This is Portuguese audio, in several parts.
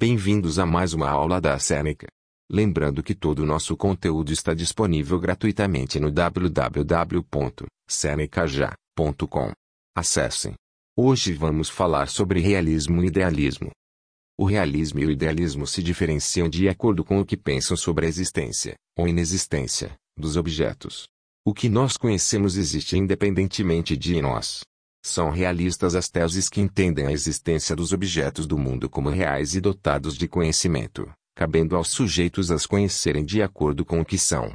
Bem-vindos a mais uma aula da Seneca. Lembrando que todo o nosso conteúdo está disponível gratuitamente no www.senecaja.com. Acessem. Hoje vamos falar sobre realismo e idealismo. O realismo e o idealismo se diferenciam de acordo com o que pensam sobre a existência, ou inexistência, dos objetos. O que nós conhecemos existe independentemente de nós. São realistas as teses que entendem a existência dos objetos do mundo como reais e dotados de conhecimento, cabendo aos sujeitos as conhecerem de acordo com o que são.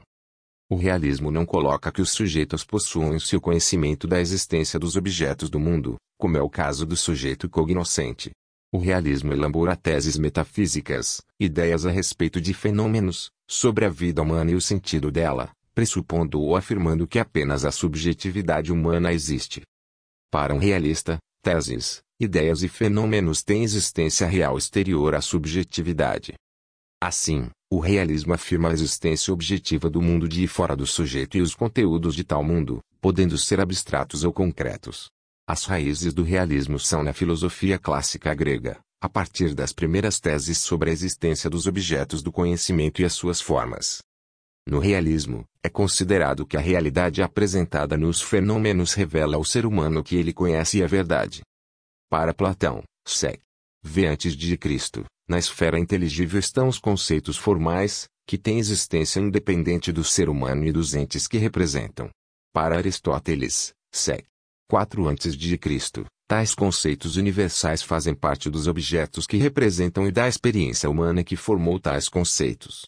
O realismo não coloca que os sujeitos possuam em seu conhecimento da existência dos objetos do mundo, como é o caso do sujeito cognoscente. O realismo elabora teses metafísicas, ideias a respeito de fenômenos, sobre a vida humana e o sentido dela, pressupondo ou afirmando que apenas a subjetividade humana existe. Para um realista, teses, ideias e fenômenos têm existência real exterior à subjetividade. Assim, o realismo afirma a existência objetiva do mundo de fora do sujeito e os conteúdos de tal mundo, podendo ser abstratos ou concretos. As raízes do realismo são na filosofia clássica grega, a partir das primeiras teses sobre a existência dos objetos do conhecimento e as suas formas. No realismo, é considerado que a realidade apresentada nos fenômenos revela ao ser humano que ele conhece a verdade. Para Platão, sec. V antes de Cristo, na esfera inteligível estão os conceitos formais, que têm existência independente do ser humano e dos entes que representam. Para Aristóteles, sec. 4 antes de Cristo, tais conceitos universais fazem parte dos objetos que representam e da experiência humana que formou tais conceitos.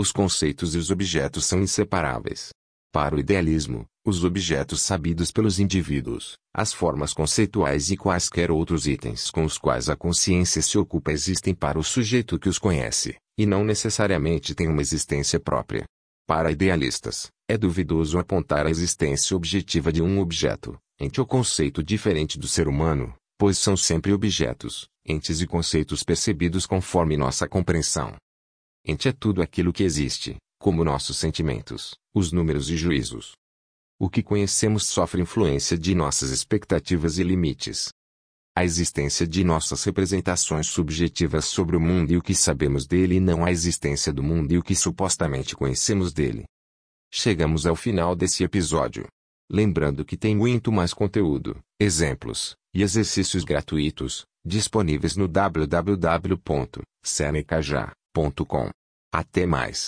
Os conceitos e os objetos são inseparáveis. Para o idealismo, os objetos sabidos pelos indivíduos, as formas conceituais e quaisquer outros itens com os quais a consciência se ocupa existem para o sujeito que os conhece, e não necessariamente têm uma existência própria. Para idealistas, é duvidoso apontar a existência objetiva de um objeto, ente ou conceito diferente do ser humano, pois são sempre objetos, entes e conceitos percebidos conforme nossa compreensão. Ente é tudo aquilo que existe, como nossos sentimentos, os números e juízos. O que conhecemos sofre influência de nossas expectativas e limites. A existência de nossas representações subjetivas sobre o mundo e o que sabemos dele e não a existência do mundo e o que supostamente conhecemos dele. Chegamos ao final desse episódio. Lembrando que tem muito mais conteúdo, exemplos e exercícios gratuitos disponíveis no www.senecaja.com. Até mais.